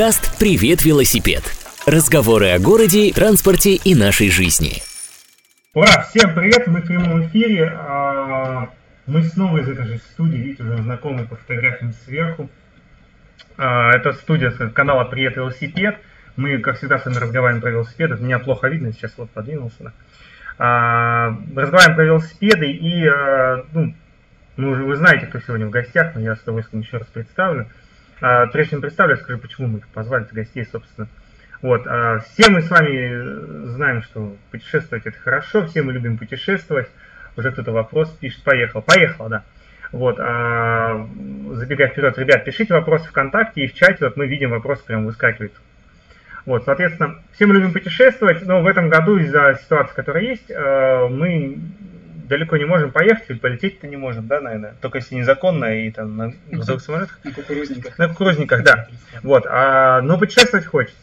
Подкаст «Привет, велосипед». Разговоры о городе, транспорте и нашей жизни. Ура! Всем привет! Мы в прямом эфире. А, мы снова из этой же студии, видите, уже знакомые по фотографиям сверху. А, это студия канала «Привет, велосипед». Мы, как всегда, с вами разговариваем про велосипеды. Меня плохо видно, сейчас вот подвинулся. А, разговариваем про велосипеды и, ну, ну, вы знаете, кто сегодня в гостях, но я с удовольствием еще раз представлю. А, прежде чем представлю, скажу, почему мы позвали гостей, собственно. Вот, а, все мы с вами знаем, что путешествовать это хорошо, все мы любим путешествовать. Уже кто-то вопрос пишет, поехал, поехал, да. Вот, а, забегая вперед, ребят, пишите вопросы ВКонтакте и в чате, вот мы видим вопрос прям выскакивает. Вот, соответственно, все мы любим путешествовать, но в этом году из-за ситуации, которая есть, а, мы далеко не можем поехать, или полететь-то не можем, да, наверное, только если незаконно и там на грузовых самолетах. На кукурузниках. На кукурузниках, да. Вот, а, но путешествовать хочется.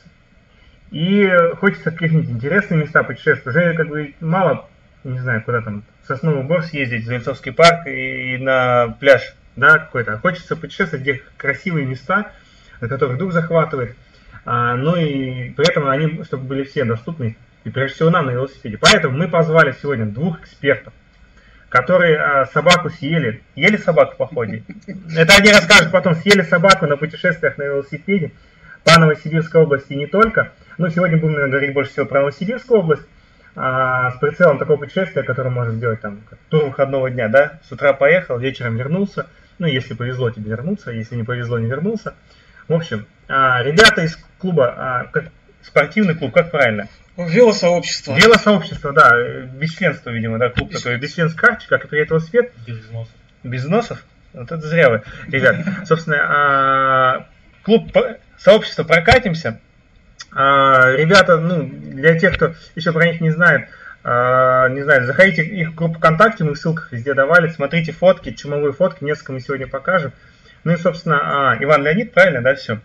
И хочется каких-нибудь интересные места путешествовать. Уже как бы мало, не знаю, куда там, в Сосновый Бор съездить, в Зеленцовский парк и на пляж, да, какой-то. А хочется путешествовать, где красивые места, на которых дух захватывает. А, ну и при этом они, чтобы были все доступны, и прежде всего нам на велосипеде. Поэтому мы позвали сегодня двух экспертов которые а, собаку съели. Ели собаку в походе. Это они расскажут потом, съели собаку на путешествиях на велосипеде по Новосибирской области не только. Ну, сегодня будем наверное, говорить больше всего про Новосибирскую область, а, с прицелом такого путешествия, которое можно сделать там тур выходного дня, да, с утра поехал, вечером вернулся, ну, если повезло тебе вернуться, если не повезло, не вернулся. В общем, а, ребята из клуба, а, как, спортивный клуб, как правильно? Велосообщество. Велосообщество, да. Без членства, видимо, да, клуб без... такой. Без членства карточек, как и при этом свет. Без взносов. Без взносов? Вот это зря вы, ребят. Собственно, а, клуб, сообщество прокатимся. А, ребята, ну, для тех, кто еще про них не знает, а, не знаю, заходите в их группу ВКонтакте, мы в ссылках везде давали, смотрите фотки, чумовые фотки, несколько мы сегодня покажем. Ну и, собственно, Иван Леонид, правильно, да, все?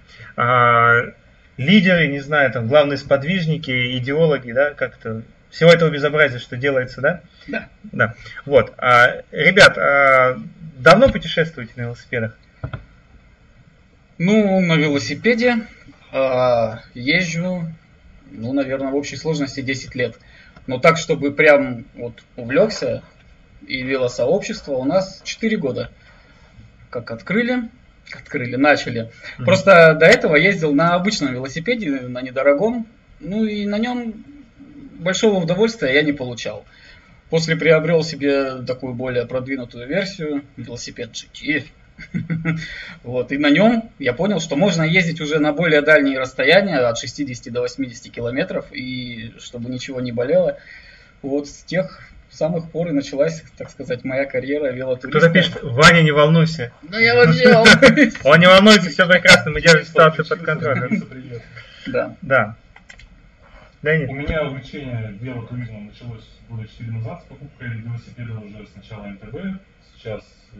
Лидеры, не знаю, там, главные сподвижники, идеологи, да, как-то всего этого безобразия, что делается, да? Да. Да. Вот. А, ребят, а, давно путешествуете на велосипедах? Ну, на велосипеде а, езжу, ну, наверное, в общей сложности 10 лет. Но так, чтобы прям вот увлекся и велосообщество у нас 4 года. Как открыли, открыли, начали. Mm-hmm. Просто до этого ездил на обычном велосипеде, на недорогом, ну и на нем большого удовольствия я не получал. После приобрел себе такую более продвинутую версию, велосипед GT. Вот, и на нем я понял, что можно ездить уже на более дальние расстояния, от 60 до 80 километров, и чтобы ничего не болело. Вот с тех самых пор и началась, так сказать, моя карьера велотуриста. Кто-то пишет, Ваня, не волнуйся. Ну я вообще волнуюсь. Он не волнуется, все прекрасно, мы держим ситуацию под контролем. Да. Да. Леонид. У меня увлечение велотуризмом началось года 4 назад с покупкой велосипеда уже сначала МТБ, сейчас э,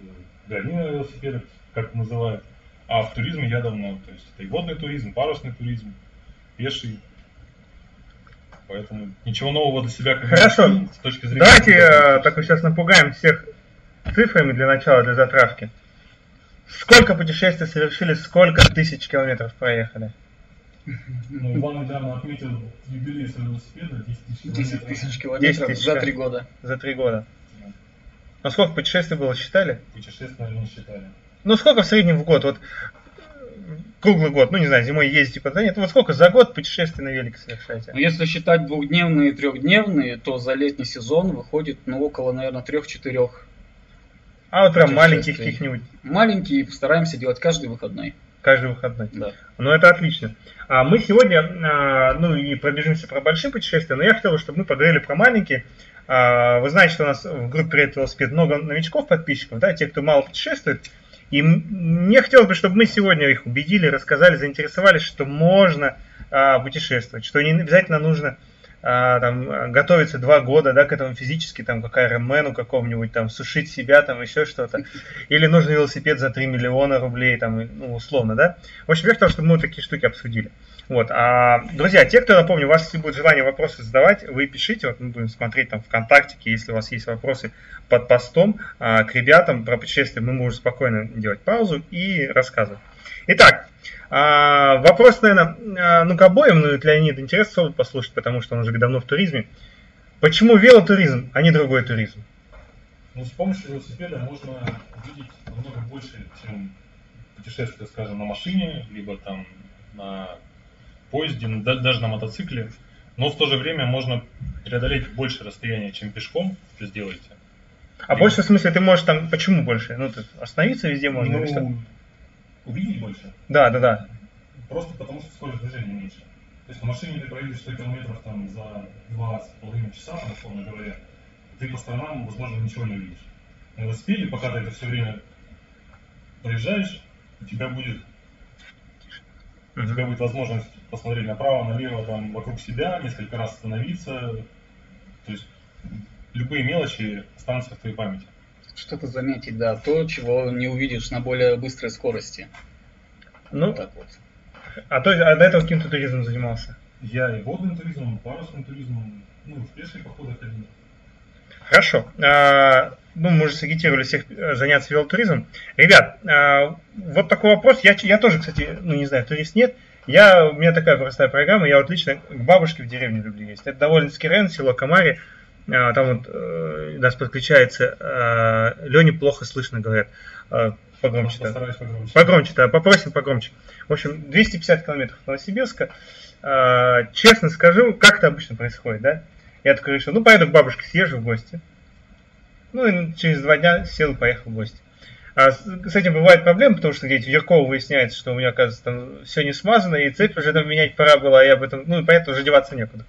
гравийные велосипеды, как называют. А в туризме я давно, то есть это и водный туризм, парусный туризм, пеший, Поэтому ничего нового для себя как Хорошо. с точки зрения... Давайте э, так сейчас напугаем всех цифрами для начала, для затравки. Сколько путешествий совершили, сколько тысяч километров проехали? Ну, Иван недавно отметил юбилей своего велосипеда 10 тысяч километров. 10 тысяч за три года. За три года. Да. А сколько путешествий было, считали? Путешествий, наверное, не считали. Ну, сколько в среднем в год? Вот круглый год, ну не знаю, зимой ездите куда-то, нет, вот сколько за год путешествий на велике совершаете? Ну, если считать двухдневные и трехдневные, то за летний сезон выходит, ну, около, наверное, трех-четырех. А вот прям маленьких каких-нибудь? Маленькие стараемся делать каждый выходной. Каждый выходной. Да. Ну, это отлично. А мы сегодня, а, ну, и пробежимся про большие путешествия, но я хотел, чтобы мы поговорили про маленькие. А, вы знаете, что у нас в группе Red Велосипед много новичков, подписчиков, да, те, кто мало путешествует. И мне хотелось бы, чтобы мы сегодня их убедили, рассказали, заинтересовались, что можно а, путешествовать, что не обязательно нужно а, там, готовиться два года да, к этому физически, там, как Ironman какому-нибудь, там, сушить себя, там, еще что-то. Или нужен велосипед за 3 миллиона рублей, там, ну, условно, да. В общем, я хотел, чтобы мы такие штуки обсудили. Вот. А, друзья, те, кто, напомню, у вас если будет желание вопросы задавать, вы пишите, вот мы будем смотреть там ВКонтактике, если у вас есть вопросы под постом а, к ребятам про путешествие, мы можем спокойно делать паузу и рассказывать. Итак, а, вопрос, наверное, а, ну к обоим, ну и Леонид интересно послушать, потому что он уже давно в туризме. Почему велотуризм, а не другой туризм? Ну, с помощью велосипеда можно увидеть намного больше, чем путешествие, скажем, на машине, либо там на поезде, даже на мотоцикле. Но в то же время можно преодолеть больше расстояния, чем пешком это сделаете. А либо... больше в смысле ты можешь там, почему больше? Ну, ты остановиться везде можно ну, или что? Увидеть больше? Да, да, да. Просто потому, что скорость движения меньше. То есть на машине ты проедешь 100 километров там за 2,5 часа, условно говоря, ты по сторонам, возможно, ничего не увидишь. На велосипеде, пока ты это все время проезжаешь, у тебя будет у тебя будет возможность посмотреть направо, налево, там, вокруг себя, несколько раз остановиться. То есть любые мелочи останутся в твоей памяти. Что-то заметить, да, то, чего не увидишь на более быстрой скорости. Ну, вот так вот. А, то а до этого каким-то туризмом занимался? Я и водным туризмом, и парусным туризмом, ну, в пешие походы ходил. Хорошо. А, ну, мы уже сагитировали всех э, заняться велотуризмом. Ребят, а, вот такой вопрос. Я, я тоже, кстати, ну, не знаю, турист нет. Я, у меня такая простая программа, я вот лично к бабушке в деревне люблю есть. Это довольно-таки район, село Камари. А, там вот э, нас подключается. А, Лене плохо слышно, говорят. А, погромче. Постараюсь погромче. Погромче, да, попросим погромче. В общем, 250 километров Новосибирска. А, честно скажу, как это обычно происходит, да? Я такой решил, ну, поеду к бабушке, съезжу в гости. Ну, и через два дня сел и поехал в гости. А с, этим бывает проблема, потому что где-то в Ярково выясняется, что у меня, оказывается, там все не смазано, и цепь уже там менять пора было, а я об этом, ну, и понятно, уже деваться некуда.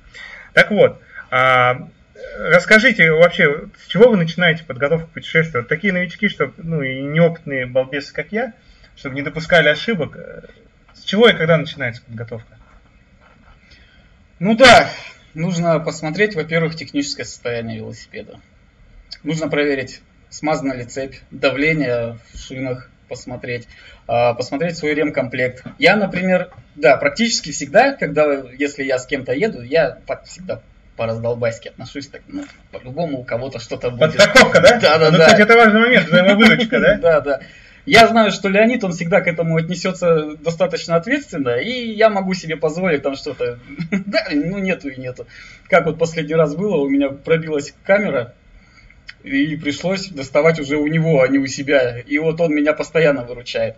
Так вот, а, расскажите вообще, с чего вы начинаете подготовку к путешествию? Вот такие новички, чтобы, ну, и неопытные балбесы, как я, чтобы не допускали ошибок. С чего и когда начинается подготовка? Ну да, нужно посмотреть, во-первых, техническое состояние велосипеда. Нужно проверить, смазана ли цепь, давление в шинах посмотреть, а, посмотреть свой ремкомплект. Я, например, да, практически всегда, когда, если я с кем-то еду, я так всегда по раздолбайски отношусь, так, ну, по-любому у кого-то что-то будет. Подстраховка, да? Да, да, ну, да. Кстати, это важный момент, взаимовыручка, да? Да, да. Я знаю, что Леонид, он всегда к этому отнесется достаточно ответственно, и я могу себе позволить там что-то. Да, ну нету и нету. Как вот последний раз было, у меня пробилась камера, и пришлось доставать уже у него, а не у себя. И вот он меня постоянно выручает.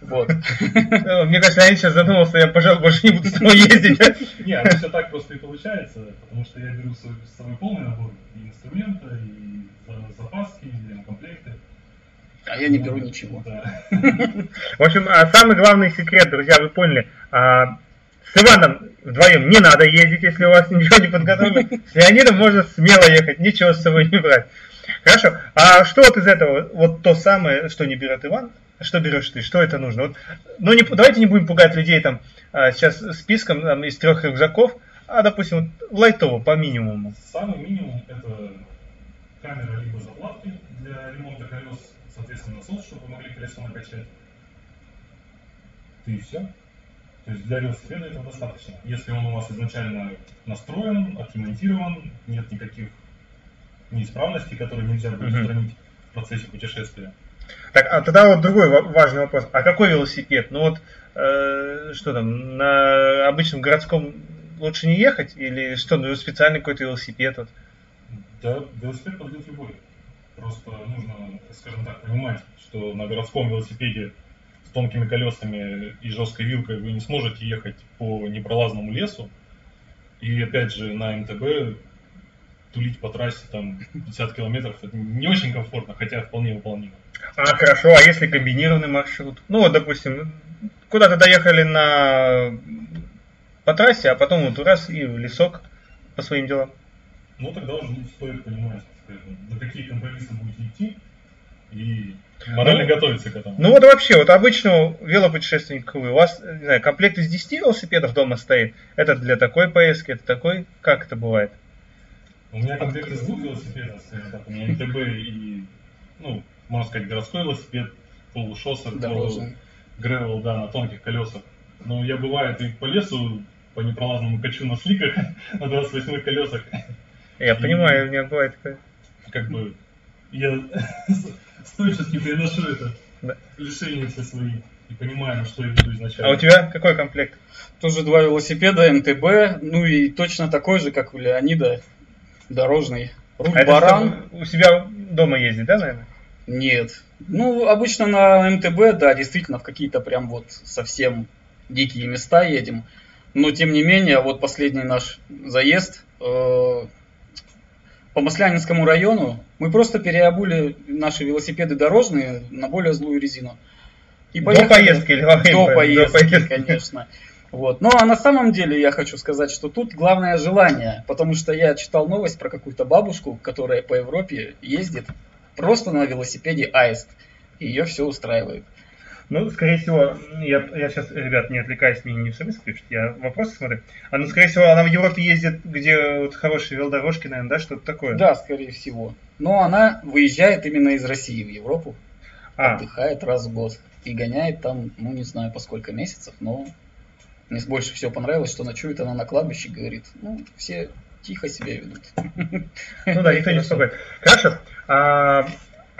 Вот. Ну, мне кажется, я сейчас задумался, я, пожалуй, больше не буду с тобой ездить. Не, оно все так просто и получается, потому что я беру с собой полный набор и инструмента, и запаски, и комплекты. А я не беру ничего. В общем, а самый главный секрет, друзья, вы поняли, а, с Иваном вдвоем не надо ездить, если у вас ничего не подготовлено. С Леонидом можно смело ехать, ничего с собой не брать. Хорошо. А что вот из этого, вот то самое, что не берет Иван, что берешь ты? Что это нужно? Вот, ну, не, давайте не будем пугать людей там а, сейчас списком там, из трех рюкзаков, а, допустим, вот, лайтово, по минимуму. Самый минимум это камера либо заплатки для ремонта колес, соответственно, насос, чтобы могли колесо накачать. Ты и все. То есть для велосипеда этого достаточно. Если он у вас изначально настроен, отремонтирован, нет никаких неисправностей, которые нельзя будет устранить в процессе путешествия. Так, а тогда вот другой важный вопрос. А какой велосипед? Ну вот, э, что там, на обычном городском лучше не ехать? Или что, ну специальный какой-то велосипед? Вот? Да, велосипед подойдет любой. Просто нужно, скажем так, понимать, что на городском велосипеде тонкими колесами и жесткой вилкой вы не сможете ехать по непролазному лесу. И опять же на МТБ тулить по трассе там 50 километров, это не очень комфортно, хотя вполне выполнимо. А, хорошо, а если комбинированный маршрут? Ну, вот, допустим, куда-то доехали на по трассе, а потом вот раз и в лесок по своим делам. Ну, тогда уже стоит понимать, на какие компромиссы будете идти и морально ну, готовиться к этому. Ну вот вообще, вот обычного велопутешественника вы, у вас, не знаю, комплект из 10 велосипедов дома стоит, это для такой поездки, это такой, как это бывает? У меня комплект из двух велосипедов, так, у меня МТБ и, ну, можно сказать, городской велосипед, полушоссер, гревел, да, на тонких колесах. Но я бывает и по лесу, по непролазному качу на сликах, на 28 колесах. Я и, понимаю, у меня бывает такое. Как бы, я стойчески переношу это, да. лишения все свои. и понимая, на что я веду изначально. А у тебя какой комплект? Тоже два велосипеда, МТБ, ну и точно такой же, как у Леонида, дорожный. Руль А это баран. у себя дома ездить, да, наверное? Нет. Ну, обычно на МТБ, да, действительно, в какие-то прям вот совсем дикие места едем. Но, тем не менее, вот последний наш заезд э, по Маслянинскому району, мы просто переобули наши велосипеды дорожные на более злую резину. И До поехали. поездки или во время? До поездки, поездки. конечно. Вот. Ну а на самом деле я хочу сказать, что тут главное желание, потому что я читал новость про какую-то бабушку, которая по Европе ездит просто на велосипеде Аист. И ее все устраивает. Ну, скорее всего, я, я сейчас, ребят, не отвлекаюсь, мне не смс пишет, я вопросы смотрю. А ну, скорее всего, она в Европе ездит, где вот хорошие велодорожки, наверное, да, что-то такое? Да, скорее всего. Но она выезжает именно из России в Европу, А, отдыхает раз в год и гоняет там, ну не знаю по сколько месяцев, но мне больше всего понравилось, что ночует она на кладбище, говорит, ну все тихо себя ведут. ну да, никто не беспокоит. Хорошо.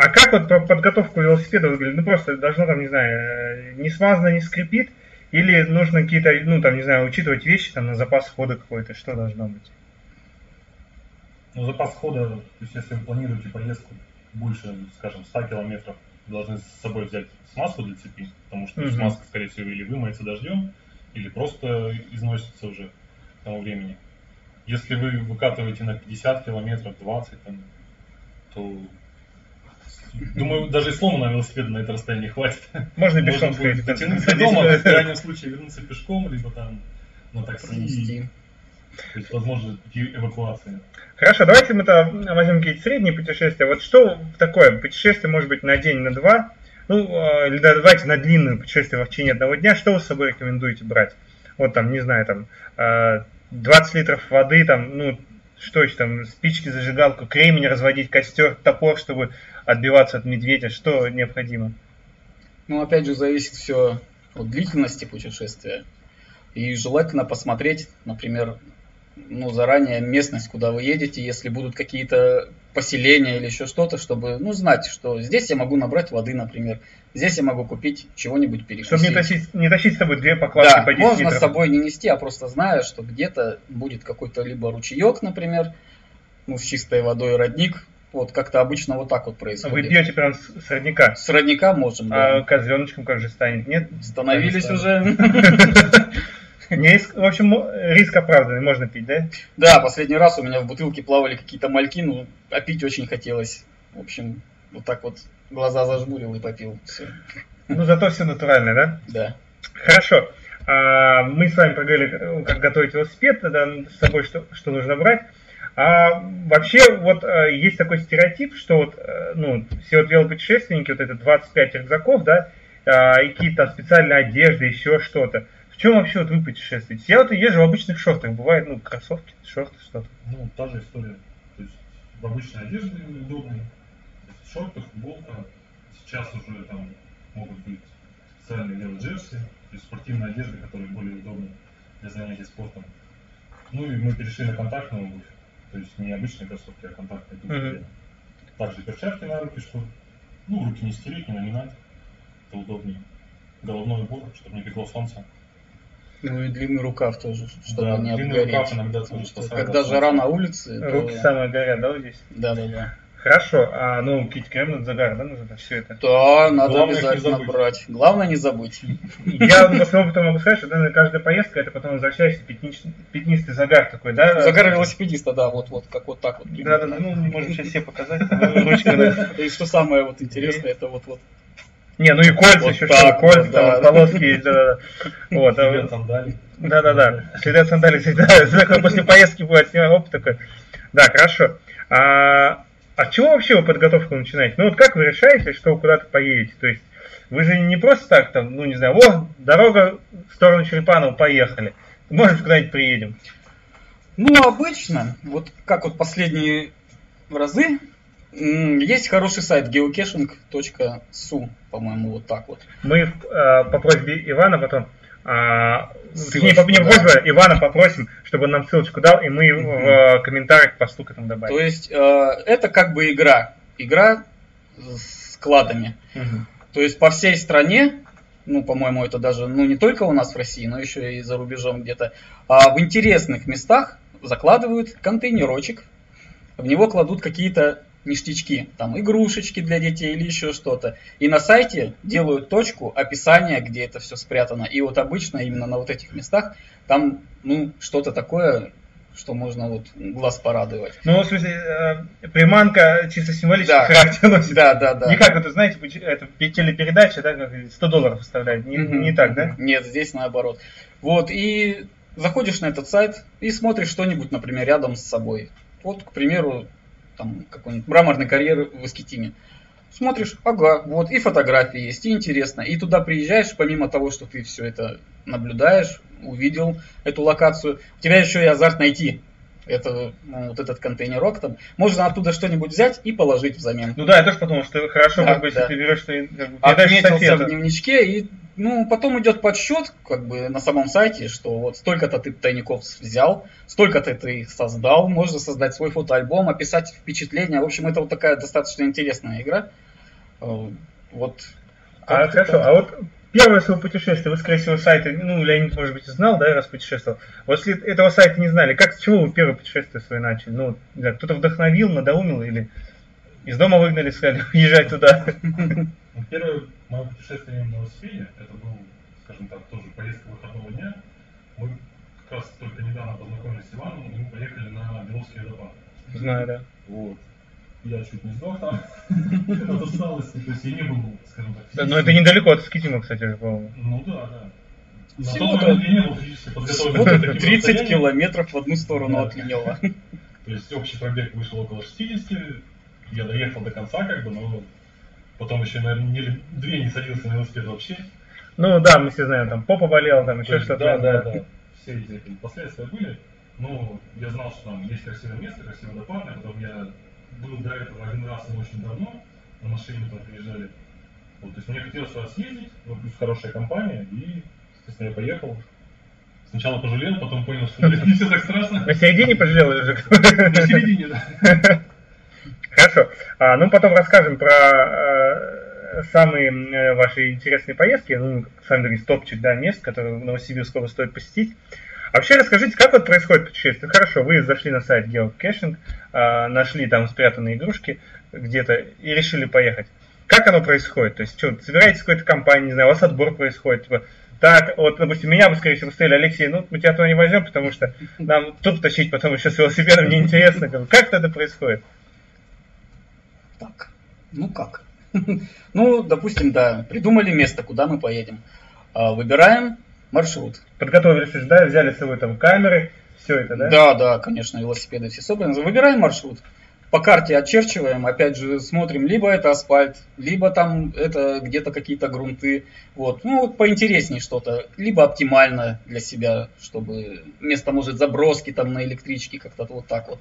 А, как вот по- подготовку велосипеда выглядит? Ну, просто должно там, не знаю, не смазано, не скрипит? Или нужно какие-то, ну, там, не знаю, учитывать вещи, там, на запас хода какой-то, что должно быть? Ну, запас хода, то есть если вы планируете поездку больше, скажем, 100 километров, вы должны с собой взять смазку для цепи, потому что Мгм. смазка, скорее всего, или вымоется дождем, или просто износится уже к тому времени. Если вы выкатываете на 50 километров, 20, там, то думаю, даже и сломанного велосипеда на это расстояние хватит. Можно пешком будет сходить. дотянуться Садись, дома, в крайнем случае вернуться пешком, либо там на такси. Пронести. То есть, возможно, пути эвакуации. Хорошо, давайте мы-то возьмем какие-то средние путешествия. Вот что такое путешествие, может быть, на день, на два? Ну, э, или да, давайте на длинное путешествие в течение одного дня. Что вы с собой рекомендуете брать? Вот там, не знаю, там э, 20 литров воды, там, ну, что еще там, спички, зажигалку, кремень разводить, костер, топор, чтобы отбиваться от медведя. Что необходимо? Ну, опять же, зависит все от длительности путешествия. И желательно посмотреть, например, ну, заранее местность, куда вы едете, если будут какие-то поселения или еще что-то, чтобы, ну, знать, что здесь я могу набрать воды, например, здесь я могу купить чего-нибудь перекусить. Чтобы не тащить, не тащить с собой две покладки Да, по 10 можно литров. с собой не нести, а просто зная, что где-то будет какой-то либо ручеек, например, ну, с чистой водой родник. Вот как-то обычно вот так вот происходит. Вы пьете прям с, с родника. С родника можем, да. А козленочком как же станет? Нет? Становились уже. Не риск- в общем, риск оправданный, можно пить, да? Да, последний раз у меня в бутылке плавали какие-то мальки, ну, а пить очень хотелось. В общем, вот так вот глаза зажмурил и попил. Все. Ну, зато все натурально, да? Да. Хорошо. А, мы с вами проговорили, как готовить велосипед, тогда с собой что, что нужно брать. А вообще, вот э, есть такой стереотип, что вот, э, ну, все вот велопутешественники, вот это 25 рюкзаков, да, а, и какие-то специальные одежды, еще что-то. В чем вообще вот вы путешествуете? Я вот езжу в обычных шортах, бывает, ну, кроссовки, шорты, что-то. Ну, та же история. То есть в обычной одежде удобно. То есть шорты, футболка. Сейчас уже там могут быть специальные велоджерси, то есть спортивная одежда, которая более удобна для занятий спортом. Ну и мы перешли на контактную обувь. То есть не обычные кроссовки, а контактные туфли. Мгм. Также перчатки на руки, чтобы ну, руки не стереть, не наминать. Это удобнее. Головной убор, чтобы не пекло солнце. Ну и длинный рукав тоже, чтобы Да, не длинный обгореть. рукав иногда Потому тоже когда жара на улице, то... Руки самые горят, да, вот здесь? Да, да, да. Хорошо, а ну, какие-то крем от загара, да, нужно все это? Да, надо Главное обязательно брать. Главное не забыть. Я по своему опыту могу сказать, что да, каждая поездка, это потом возвращаешься пятнистый загар такой, да? Загар велосипедиста, да, вот, вот, как вот так вот. Да, да, да, ну, можем сейчас все показать. Ручка, да. И что самое вот интересное, это вот вот. Не, ну и кольца Вот еще, так что, кольца, там да. вот полоски есть, да, да, да. Вот, а Тебе вот. сандалии. Да, да, да. Следы от сандалий всегда. Такой после поездки бывает, снимаю оп, такой. Да, хорошо. А, а с чего вообще вы подготовку начинаете? Ну вот как вы решаете, что вы куда-то поедете? То есть вы же не просто так там, ну не знаю, о, дорога в сторону Черепанова, поехали. Может, куда-нибудь приедем. Ну, обычно, вот как вот последние разы, есть хороший сайт geocaching.su, по-моему, вот так вот. Мы э, по просьбе Ивана потом, а, по не да. просьба, Ивана попросим, чтобы он нам ссылочку дал, и мы в э, комментариях посту к этому добавим. То есть э, это как бы игра. Игра с складами. Мгм. То есть по всей стране ну, по-моему, это даже, ну, не только у нас в России, но еще и за рубежом где-то, а в интересных местах закладывают контейнерочек, в него кладут какие-то ништячки, там игрушечки для детей или еще что-то. И на сайте делают точку описания, где это все спрятано. И вот обычно именно на вот этих местах там ну что-то такое что можно вот глаз порадовать. Ну, в смысле, э, приманка чисто символический да. характер носит. Да, да, да. Не как это, знаете, это телепередача, да, как 100 долларов оставляет. Не, mm не так, да? Нет, здесь наоборот. Вот, и заходишь на этот сайт и смотришь что-нибудь, например, рядом с собой. Вот, к примеру, там какой-нибудь мраморный карьер в Искитиме. Смотришь, ага, вот, и фотографии есть, и интересно. И туда приезжаешь, помимо того, что ты все это наблюдаешь, увидел эту локацию, у тебя еще и азарт найти это, ну, вот этот контейнерок там. Можно оттуда что-нибудь взять и положить взамен. Ну да, я тоже подумал, что хорошо, да, как бы, да. если ты берешь, что как бы, Отметился в дневничке, и ну, потом идет подсчет, как бы, на самом сайте, что вот столько-то ты тайников взял, столько-то ты их создал, можно создать свой фотоальбом, описать впечатления. В общем, это вот такая достаточно интересная игра. Э, вот. А, хорошо, а вот первое свое путешествие, вы, скорее всего, сайта, ну, Леонид, может быть, знал, да, раз путешествовал. Вот если этого сайта не знали, как, с чего вы первое путешествие свое начали? Ну, да, кто-то вдохновил, надоумил или из дома выгнали, сказали, уезжать туда? Ну, первое мое путешествие на велосипеде, это был, скажем так, тоже поездка выходного дня. Мы как раз только недавно познакомились с Иваном, и мы поехали на Беловский водопад. Знаю, да. Вот я чуть не сдох там от усталости, то есть я не был, скажем так, Да, но это недалеко от Скитима, кстати, по-моему. Ну да, да. Всего-то я не был физически подготовлен. 30 километров в одну сторону от Линева. То есть общий пробег вышел около 60, я доехал до конца как бы, но потом еще, наверное, недели две не садился на велосипед вообще. Ну да, мы все знаем, там попа болела, там еще что-то. Да, да, да. Все эти последствия были. Но я знал, что там есть красивое место, красивый водопад, потом я был до этого один раз, но очень давно, на машине туда приезжали. Вот, то есть мне хотелось туда съездить, ну, плюс хорошая компания, и, естественно, я поехал. Сначала пожалел, потом понял, что не все так страшно. На середине пожалел или же? На середине, да. Хорошо. А, ну, потом расскажем про э, самые э, ваши интересные поездки, ну, сами говорите, топчик, да, мест, которые в Новосибирске стоит посетить. А вообще расскажите, как вот происходит путешествие? Хорошо, вы зашли на сайт Geocaching, э, нашли там спрятанные игрушки где-то и решили поехать. Как оно происходит? То есть, что, собираетесь какой-то компании, не знаю, у вас отбор происходит, типа, так, вот, допустим, меня бы, скорее всего, стояли, Алексей, ну, мы тебя туда не возьмем, потому что нам тут тащить потом еще с велосипедом неинтересно. Как это происходит? Так, ну как? Ну, допустим, да, придумали место, куда мы поедем. А, выбираем маршрут. Подготовились уже, да, взяли с собой там камеры, все это, да? Да, да, конечно, велосипеды все собраны. Выбираем маршрут. По карте очерчиваем, опять же, смотрим, либо это асфальт, либо там это где-то какие-то грунты. Вот. Ну, вот поинтереснее что-то. Либо оптимально для себя, чтобы место, может, заброски там на электричке, как-то вот так вот.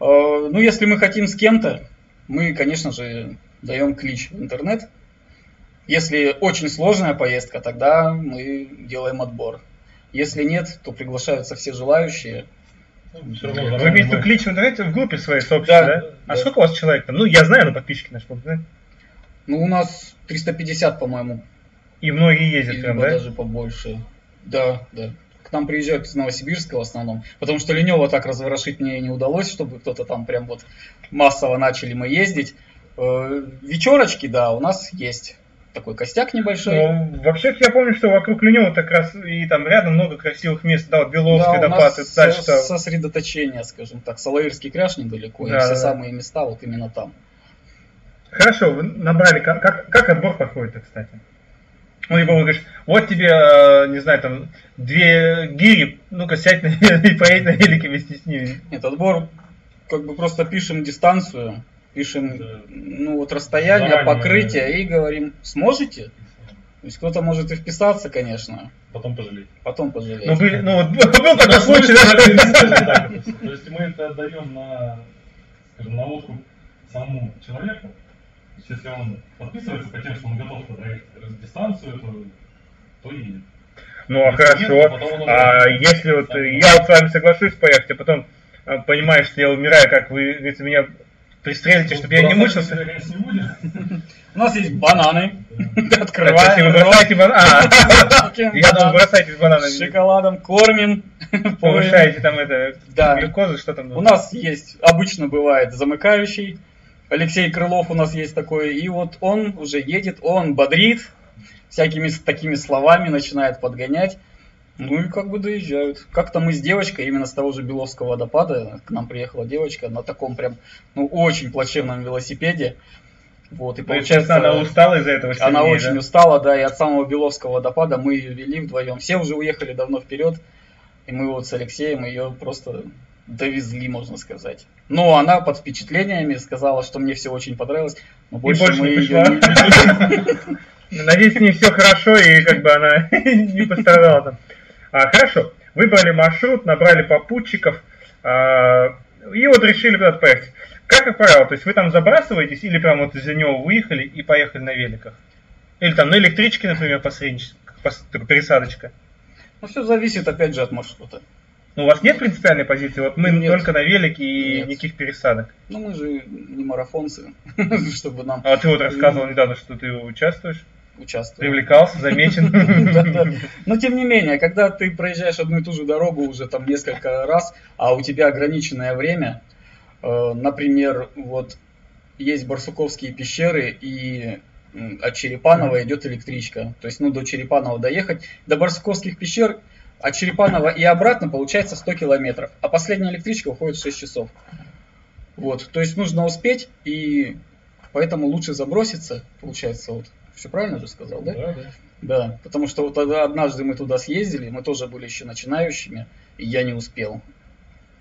А, ну, если мы хотим с кем-то, мы, конечно же, даем клич в интернет, если очень сложная поездка, тогда мы делаем отбор. Если нет, то приглашаются все желающие. Вы имеете в виду клич в интернете в группе своей собственной, да? да? А да. сколько у вас человек там? Ну, я знаю, но подписчики наши могут Ну, у нас 350, по-моему. И многие ездят прям, да? даже побольше. Да, да. К нам приезжают из Новосибирска в основном. Потому что Ленева так разворошить мне не удалось, чтобы кто-то там прям вот массово начали мы ездить. Э, вечерочки, да, у нас есть такой костяк небольшой. Ну, вообще я помню, что вокруг Ленева так раз и там рядом много красивых мест, да, вот Беловский, да, Допад, и дальше. Со- сосредоточение, скажем так, Салаирский кряж недалеко, да, и все да. самые места вот именно там. Хорошо, вы набрали, как, как, как отбор проходит, кстати? Ну, либо вы говоришь, вот тебе, э, не знаю, там, две гири, ну-ка сядь на, и поедь на велике вместе с ними. Нет, отбор, как бы просто пишем дистанцию, пишем да. ну вот расстояние, Заранее, покрытие да. и говорим, сможете? То есть кто-то может и вписаться, конечно. Потом пожалеть. Потом пожалеть. Ну, были, ну вот был такой случай, да? То есть мы это отдаем на, скажем, наводку самому человеку. То есть если он подписывается по тем, что он готов проехать дистанцию, то, то едет. Ну а хорошо. А если вот я вот с вами соглашусь поехать, а потом а, понимаешь, что я умираю, как вы, говорится, меня Пристрелите, чтобы я не мучился. У нас есть бананы. Кстати, вы Открываем. бросаете бананы. А, я думал, бросаете С бананами. шоколадом кормим. Повышаете там это, Да. глюкозу, что там. У нас есть, обычно бывает замыкающий. Алексей Крылов у нас есть такой. И вот он уже едет, он бодрит, всякими такими словами начинает подгонять. Ну и как бы доезжают. Как-то мы с девочкой, именно с того же Беловского водопада, к нам приехала девочка на таком прям, ну, очень плачевном велосипеде. Вот, и Получается, она устала из-за этого она сильнее, очень да? устала, да, и от самого Беловского водопада мы ее вели вдвоем. Все уже уехали давно вперед, и мы вот с Алексеем ее просто довезли, можно сказать. Но она под впечатлениями сказала, что мне все очень понравилось, но больше, больше мы не ее пришла? Надеюсь, с ней все хорошо, и как бы она не пострадала там. А, хорошо, выбрали маршрут, набрали попутчиков, а, и вот решили куда-то поехать. Как как правило, то есть вы там забрасываетесь, или прям вот из-за него выехали и поехали на великах? Или там на электричке, например, посреднически, пос- такая пересадочка. Ну, все зависит, опять же, от маршрута. Ну, у вас нет принципиальной позиции? Вот мы Нет. только на велике и Нет. никаких пересадок. Ну, мы же не марафонцы, чтобы нам А ты вот рассказывал недавно, что ты участвуешь, участвовать. привлекался, замечен. Но тем не менее, когда ты проезжаешь одну и ту же дорогу уже там несколько раз, а у тебя ограниченное время, э, например, вот есть Барсуковские пещеры и от Черепанова идет электричка. То есть, ну, до Черепанова доехать. До Барсуковских пещер от Черепанова и обратно получается 100 километров. А последняя электричка уходит в 6 часов. Вот, то есть нужно успеть, и поэтому лучше заброситься, получается, вот. Все правильно же сказал, да? Да, да. Да, потому что вот тогда однажды мы туда съездили, мы тоже были еще начинающими, и я не успел.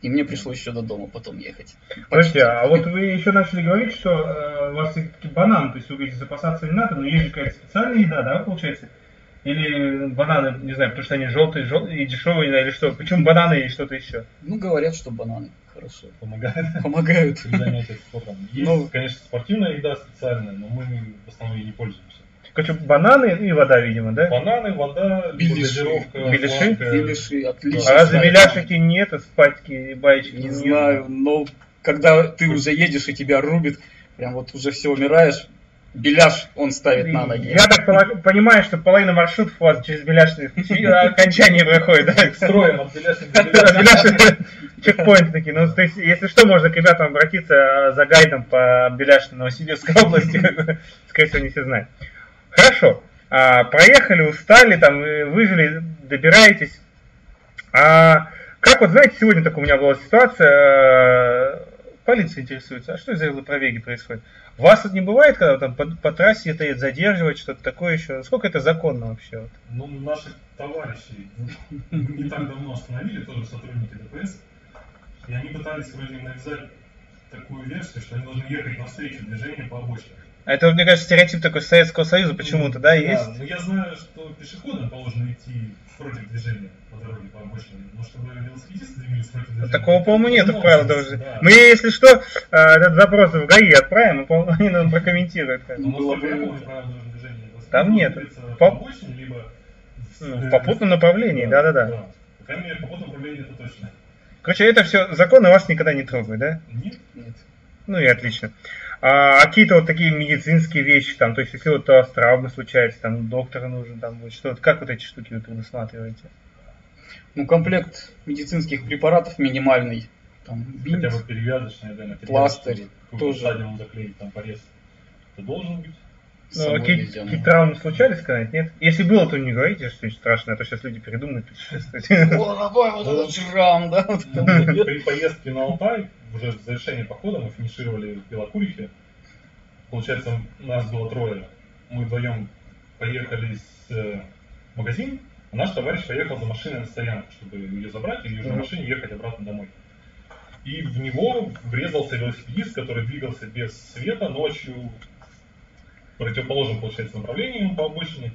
И мне пришлось еще до дома потом ехать. Подождите, а вот вы еще начали говорить, что э, у вас банан, то есть вы говорите, запасаться не надо, но есть же какая-то специальная еда, да, получается? Или бананы, не знаю, потому что они желтые, желтые и дешевые, не знаю, или что? Почему бананы и что-то еще? Ну, говорят, что бананы хорошо. Помогают. занятиях спортом. Есть, Ну. конечно, спортивная еда специальная, но мы в основном ей не пользуемся. Короче, бананы и вода, видимо, да? Бананы, вода, Беляши. Беляши? Беляши, отлично. А разве беляшики нет, а спатьки и баечки Не нет? знаю, но когда ты уже едешь и тебя рубит, прям вот уже все умираешь, беляш он ставит на ноги. Я так понимаю, что половина маршрутов у вас через беляшные окончание проходит, да? Строим от беляшных чекпоинты такие. Ну, то есть, если что, можно к ребятам обратиться э, за гайдом по Беляшной Новосибирской области, скорее всего, не все знают. Хорошо. А, проехали, устали, там, выжили, добираетесь. А как вот, знаете, сегодня такая у меня была ситуация, э, полиция интересуется, а что из-за пробеги происходит? Вас вот не бывает, когда там по, по трассе это задерживать, что-то такое еще? Сколько это законно вообще? Ну, наших товарищей не так давно остановили, тоже сотрудники ДПС, и они пытались вроде навязать такую версию, что они должны ехать навстречу движению по обочине. А это, мне кажется, стереотип такой Советского Союза почему-то, да, есть? но я знаю, что пешеходам положено идти против движения по дороге по обочине, но чтобы велосипедисты двигались против движения. Такого, по-моему, нет в правилах даже. да. Мы, если что, э, этот запрос в ГАИ отправим, и, по-моему, они нам прокомментируют. как. Но Было бы- Там нет. По- обочине, либо в- Ну, в попутном направлении, да-да-да. По крайней мере, в попутном направлении это точно. Короче, это все законы вас никогда не трогают, да? Нет. Нет. Ну и отлично. А какие-то вот такие медицинские вещи, там, то есть если вот у вас травма случается, там доктор нужен, там будет что-то, как вот эти штуки вы предусматриваете? Ну, комплект медицинских препаратов минимальный. Там бинт, Хотя бы перевязочная, да, пластырь тоже. заклеить, там порез. Это должен быть. Ну, собой какие- везем. какие травмы случались, сказать, нет? Если было, то не говорите, что это страшно, а то сейчас люди передумают путешествовать. О, давай, вот этот шрам, да? вот вот. При поездке на Алтай, уже в завершении похода, мы финишировали в Белокурихе. Получается, нас было трое. Мы вдвоем поехали с э, в магазин, а наш товарищ поехал за машиной на стоянку, чтобы ее забрать и уже на машине ехать обратно домой. И в него врезался велосипедист, который двигался без света ночью в противоположном, получается, направлении по обочине.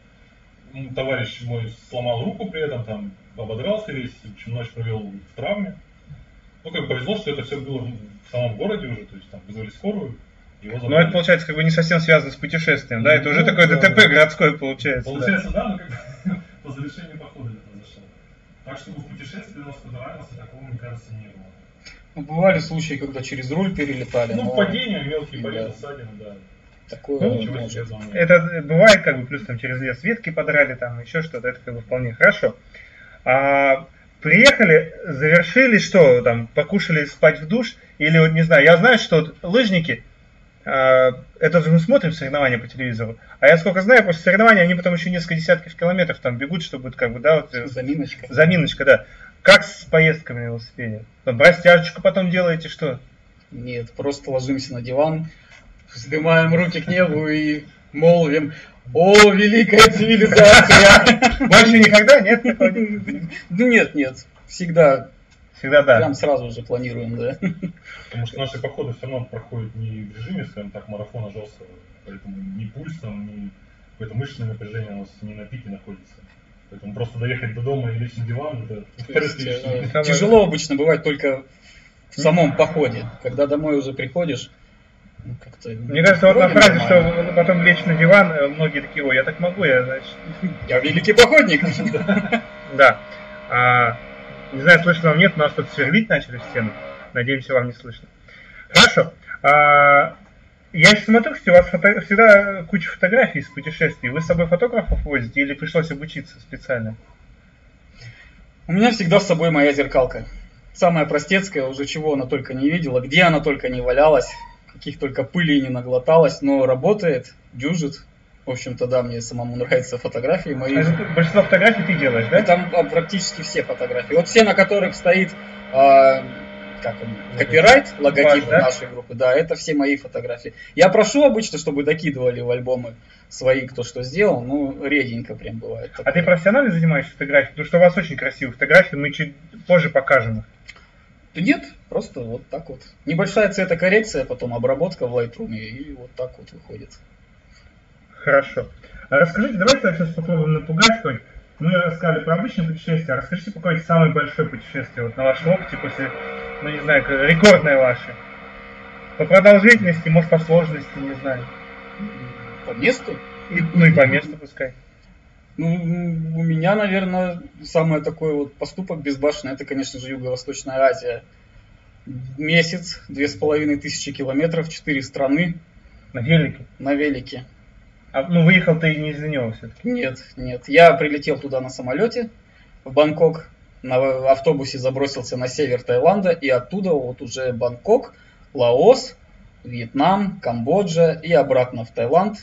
Товарищ мой сломал руку при этом, там ободрался весь, в общем, ночь провел в травме. Ну, как бы повезло, что это все было в самом городе уже, то есть там вызвали скорую, его Но забрали. это получается как бы не совсем связано с путешествием, да? Это уже Ну, такое да, ДТП да. городское получается. да. Получается, да, но как бы по завершению похода это произошло. Так, чтобы в путешествии у нас кто-то ранился, такого, мне кажется, не было. Ну, бывали случаи, когда через руль перелетали. Ну, но падения, мелкие Да. порезы, ссадины, да. Такое Ну, Ничего может. Это бывает, как бы, плюс там через лес ветки подрали, там еще что-то, это как бы вполне хорошо. А, приехали, завершили, что там, покушали спать в душ, или вот не знаю, я знаю, что вот лыжники, а, это же мы смотрим соревнования по телевизору, а я сколько знаю, после соревнований они потом еще несколько десятков километров там бегут, чтобы как бы, да, вот, э, Заминочка. заминочка, да. Как с поездками на велосипеде? Там растяжечку потом делаете, что? Нет, просто ложимся на диван, вздымаем руки к небу и молвим «О, великая цивилизация!» Больше никогда нет Ну нет, нет, всегда, Всегда да. прям сразу же планируем, да. Потому что наши походы все равно проходят не в режиме, скажем так, марафона жесткого. Поэтому ни пульсом, ни какое-то мышечное напряжение у нас не на пике находится. Поэтому просто доехать до дома и лечь на диван, это То есть, э, Тяжело обычно бывает только в самом походе. Когда домой уже приходишь, как-то... Мне кажется, вот на фразе, что потом лечь на диван, э, многие такие, ой, я так могу, я, значит, Я великий походник. да. А, не знаю, слышно вам нет, у нас тут сверлить начали стену. Надеемся, вам не слышно. Хорошо. А, я сейчас смотрю, что у вас фото- всегда куча фотографий из путешествий. Вы с собой фотографов возите или пришлось обучиться специально? У меня всегда с собой моя зеркалка. Самая простецкая, уже чего она только не видела, где она только не валялась, каких только пыли не наглоталась, но работает, дюжит. В общем-то, да, мне самому нравятся фотографии мои. А Большинство фотографий ты делаешь, И да? там а, практически все фотографии. Вот все, на которых стоит а, как он, копирайт, логотип Ваш, да? нашей группы, да, это все мои фотографии. Я прошу обычно, чтобы докидывали в альбомы свои, кто что сделал, ну, реденько прям бывает. А ты такое. профессионально занимаешься фотографией? Потому что у вас очень красивые фотографии, мы чуть позже покажем их. Да нет, просто вот так вот. Небольшая цветокоррекция, потом обработка в Lightroom, и вот так вот выходит. Хорошо. А расскажите, давайте сейчас попробуем напугать хоть. Мы рассказали про обычное путешествие, а расскажите про какое-то самое большое путешествие вот на вашем опыте после, ну не знаю, рекордное ваше. По продолжительности, может по сложности, не знаю. По месту? И- ну и по месту пускай. Ну, у меня, наверное, самый такой вот поступок безбашенный, это, конечно же, Юго-Восточная Азия. Месяц, две с половиной тысячи километров, четыре страны На велике. на велике. А, ну выехал ты не из-за него все-таки. Нет, нет. Я прилетел туда на самолете, в Бангкок, на автобусе забросился на север Таиланда, и оттуда вот уже Бангкок, Лаос, Вьетнам, Камбоджа и обратно в Таиланд.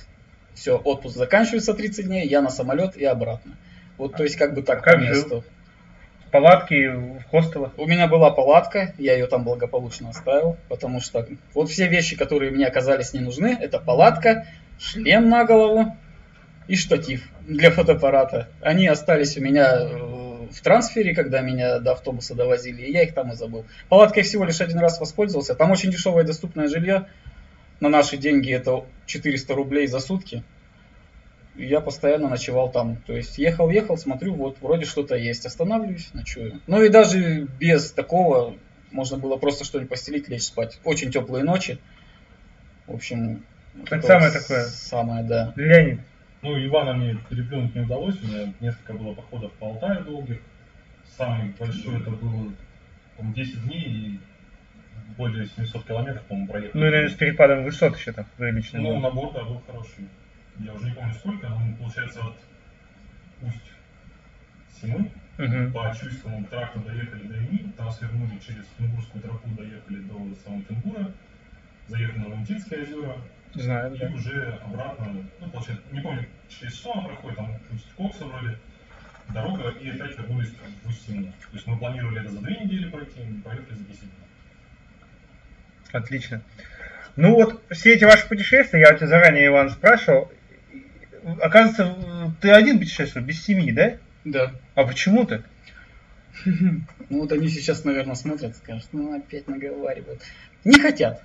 Все, отпуск заканчивается 30 дней, я на самолет и обратно. Вот, то есть, как бы так Как по жил? месту. Палатки в хостелах. У меня была палатка, я ее там благополучно оставил, потому что вот все вещи, которые мне оказались не нужны, это палатка, шлем на голову и штатив для фотоаппарата. Они остались у меня э, в трансфере, когда меня до автобуса довозили, и я их там и забыл. Палаткой всего лишь один раз воспользовался. Там очень дешевое доступное жилье. На наши деньги это 400 рублей за сутки. И я постоянно ночевал там. То есть ехал, ехал, смотрю, вот вроде что-то есть. Останавливаюсь, ночую. Ну и даже без такого можно было просто что-нибудь постелить, лечь спать. Очень теплые ночи. В общем, это самое вот такое. Самое, да. Леонид. Ну, Ивана мне переплюнуть не удалось, у меня несколько было походов по Алтаю долгих. Самый большой это было, по 10 дней и более 700 километров, по-моему, проехали. Ну и, наверное, с перепадом высот еще там прилично. Ну, набор, да, был хороший. Я уже не помню сколько, но получается от усть Симы Мгм. по Чуйскому тракту доехали до Ини, там свернули через Тунгурскую тропу, доехали до самого Тунгура, заехали на Валентинское озеро, Знаю, и да. уже обратно, ну, получается, не помню, через что она проходит, там усть Кокса вроде, дорога, и опять вернулись в Усть-Симу. То есть мы планировали это за две недели пройти, мы проехали за 10 дней. Отлично. Ну вот, все эти ваши путешествия, я у тебя заранее, Иван, спрашивал, оказывается, ты один путешествовал, без семьи, да? Да. А почему так? Ну вот они сейчас, наверное, смотрят скажут, ну опять наговаривают. Не хотят.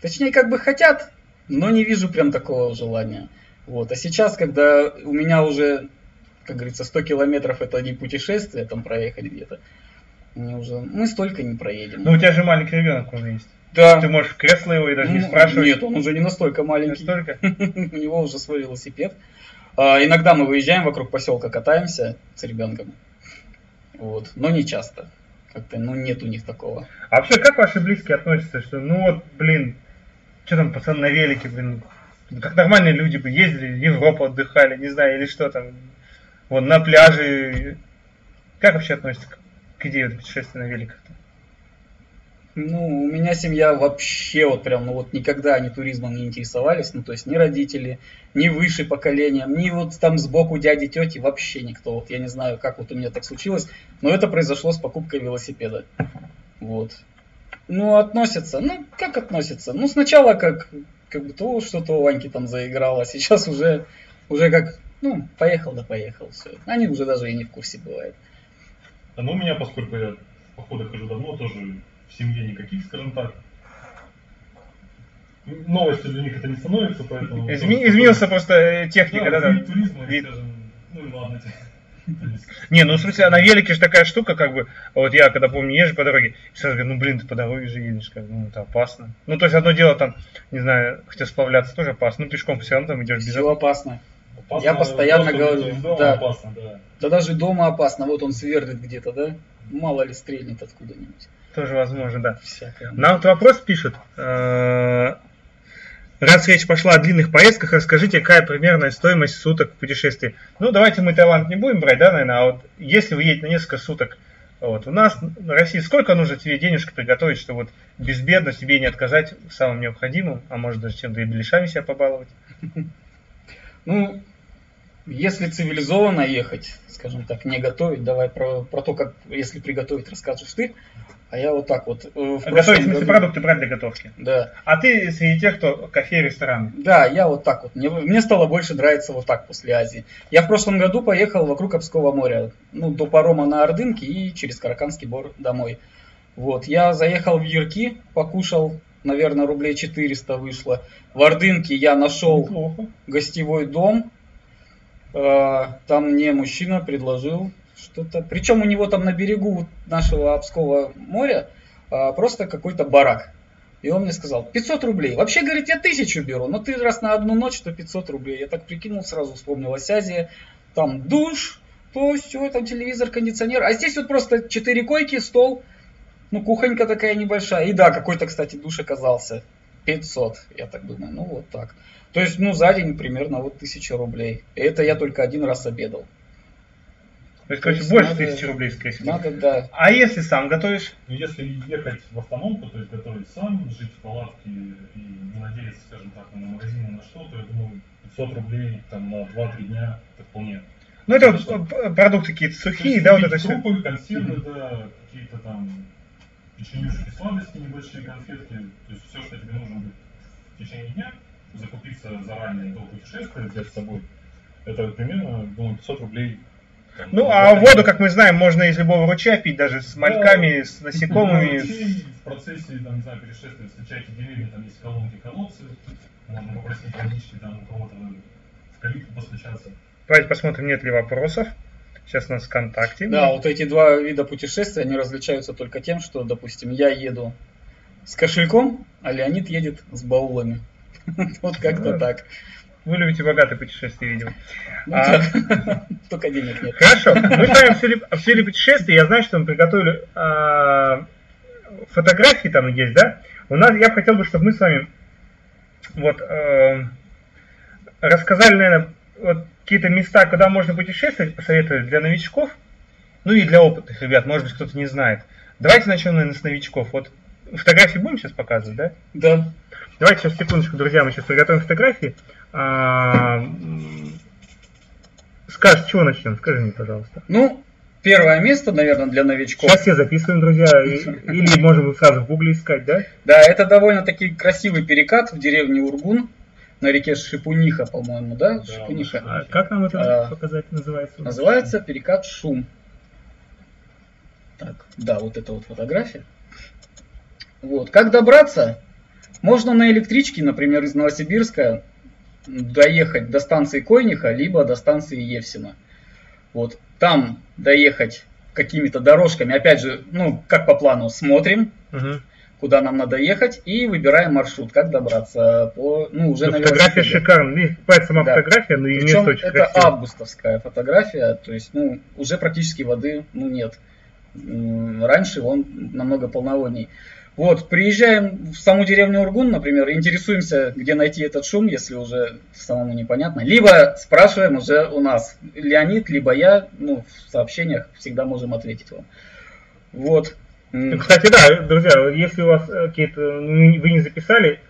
Точнее, как бы хотят, но не вижу прям такого желания. Вот. А сейчас, когда у меня уже, как говорится, 100 километров это не путешествие, там проехали где-то, мне уже, мы столько не проедем. Ну у тебя же маленький ребенок уже есть. да. Ты можешь в кресло его и даже не Ну, спрашивать. Нет, он уже не настолько маленький. Настолько? У него уже свой велосипед. А, Иногда мы выезжаем вокруг поселка, катаемся с ребенком. Вот. Но не часто. Как-то, ну, нет у них такого. А вообще, как ваши близкие относятся, что, ну вот, блин, что там, пацан на велике, блин, как нормальные люди бы ездили, в Европу отдыхали, не знаю, или что там, вон на пляже. Как вообще относятся к, к идее путешествия на великах-то? Ну, у меня семья вообще вот прям, ну вот никогда они туризмом не интересовались, ну то есть ни родители, ни выше поколением, ни вот там сбоку дяди, тети, вообще никто. Вот я не знаю, как вот у меня так случилось, но это произошло с покупкой велосипеда. Вот. Ну, относятся, ну, как относятся? Ну, сначала как, как бы то что-то у Ваньки там заиграло, а сейчас уже, уже как, ну, поехал да поехал, все. Они уже даже и не в курсе бывает. Ну, у меня, поскольку я в походы хожу давно, тоже в семье никаких, скажем так. Новостью для них это не становится, поэтому... Изме- изменился просто э, техника, да, да? да. туризма, Вид. скажем, ну и ладно. Не, ну в смысле, а на велике же такая штука, как бы, вот я когда помню, езжу по дороге, и сразу говорю, ну блин, ты по дороге же едешь, как, бы, ну это опасно. Ну то есть одно дело там, не знаю, хотя сплавляться тоже опасно, ну пешком все равно там идешь без Все опасно. Опасно, Я постоянно говорю, дома да. опасно, да. Да даже дома опасно, вот он сверлит где-то, да? Мало ли стрельнет откуда-нибудь. Тоже возможно, да. Всякое. Нам вот вопрос пишут. э, Раз речь пошла о длинных поездках, расскажите, какая примерная стоимость суток путешествий. Ну, давайте мы Таиланд не будем брать, да, наверное, а вот если вы едете на несколько суток, вот, у нас в России сколько нужно тебе денежки приготовить, чтобы вот безбедно себе не отказать в самом необходимом, а может даже чем-то и беляшами себя побаловать? Ну, если цивилизованно ехать, скажем так, не готовить, давай про, про то, как, если приготовить, расскажешь ты. А я вот так вот. э, Готовить, в смысле, году- продукты брать для готовки. Да. А ты среди тех, кто кафе и ресторан. Да, я вот так вот. Мне, мне стало больше нравиться вот так после Азии. Я в прошлом году поехал вокруг Обского моря. Ну, до парома на Ордынке и через Караканский бор домой. Вот. Я заехал в Ярки, покушал, наверное, рублей 400 вышло. В Ордынке я нашел Неплохо. гостевой дом. Э, Там мне мужчина предложил что-то. Причем у него там на берегу нашего Обского моря э, просто какой-то барак. И он мне сказал, 500 рублей. Вообще, говорит, я тысячу беру, но ты раз на одну ночь, то 500 рублей. Я так прикинул, сразу вспомнилась Азия. Там душ, то все, там телевизор, кондиционер. А здесь вот просто 4 койки, стол, ну, кухонька такая небольшая. И да, какой-то, кстати, душ оказался. 500, я так думаю, ну вот так. То есть, ну, за день примерно вот 1000 рублей. И это я только один раз обедал. То есть, короче, больше надо- тысячи рублей, скорее всего. Надо, да. А если сам готовишь? Ну, если ехать в автономку, то есть готовить сам, жить в палатке и не надеяться, скажем так, на магазин, на что, то я думаю, 500 рублей там на 2-3 дня это вполне. Ну, это вот, э, продукты какие-то То сухие, есть да, вот это все. крупы, консервы, да, какие-то там печенюшки, сладости, небольшие конфетки, то есть все, что тебе нужно будет в течение дня, закупиться заранее до путешествия, взять с собой, это примерно, думаю, 500 рублей. там, Ну, на а воду, дня. как мы знаем, можно из любого ручья пить, даже с мальками, с насекомыми. Ну, вообще, в процессе, там, не знаю, перешествия встречаете деревья, там есть колонки, колодцы, можно попросить водички, там, у кого-то в калитку постучаться. Давайте посмотрим, нет ли вопросов. Сейчас у нас ВКонтакте. Да, вот эти два вида путешествий, они различаются только тем, что, допустим, я еду с кошельком, а Леонид едет с баулами. Вот как-то так. Вы любите богатые путешествия, видимо. Ну А. Только денег нет. Хорошо, мы с вами обсудили, обсудили путешествия. Я знаю, что мы приготовили а, фотографии там есть, да? У нас, я хотел бы, чтобы мы с вами вот э, рассказали, наверное, вот какие-то места, куда можно путешествовать, посоветовали для новичков, ну и для опытных ребят, может быть, кто-то не знает. Давайте начнем, наверное, с новичков. Вот фотографии будем сейчас показывать, да? Да. Давайте сейчас секундочку, друзья, мы сейчас приготовим фотографии. А, Скажешь, с чего начнем? Скажи мне, пожалуйста. Ну, первое место, наверное, для новичков. Сейчас все записываем, друзья. Или можем сразу в гугле искать, да? Да, это довольно-таки красивый перекат в деревне Ургун на реке Шипуниха, по-моему, да? Да, Шипуниха. А как нам это А, показать называется? Называется перекат Шум. Так, да, вот это вот фотография. Вот, как добраться? Можно на электричке, например, из Новосибирска доехать до станции Койниха, либо до станции Евсина. Вот, там доехать какими-то дорожками, опять же, ну, как по плану, смотрим, Мгм. Куда нам надо ехать, и выбираем маршрут, как добраться по, ну, уже Ну, на фотография шикарная. Видите, какая сама Да. фотография, но и Причем очень это красивое. августовская фотография, то есть, ну, уже практически воды, ну, нет. Раньше он намного полноводней. Вот, приезжаем в саму деревню Ургун, например, интересуемся, где найти этот шум, если уже самому непонятно. Либо спрашиваем уже у нас, Леонид, либо я, ну, в сообщениях всегда можем ответить вам. Вот. Кстати, да, друзья, если у вас какие-то, ну, вы не записали,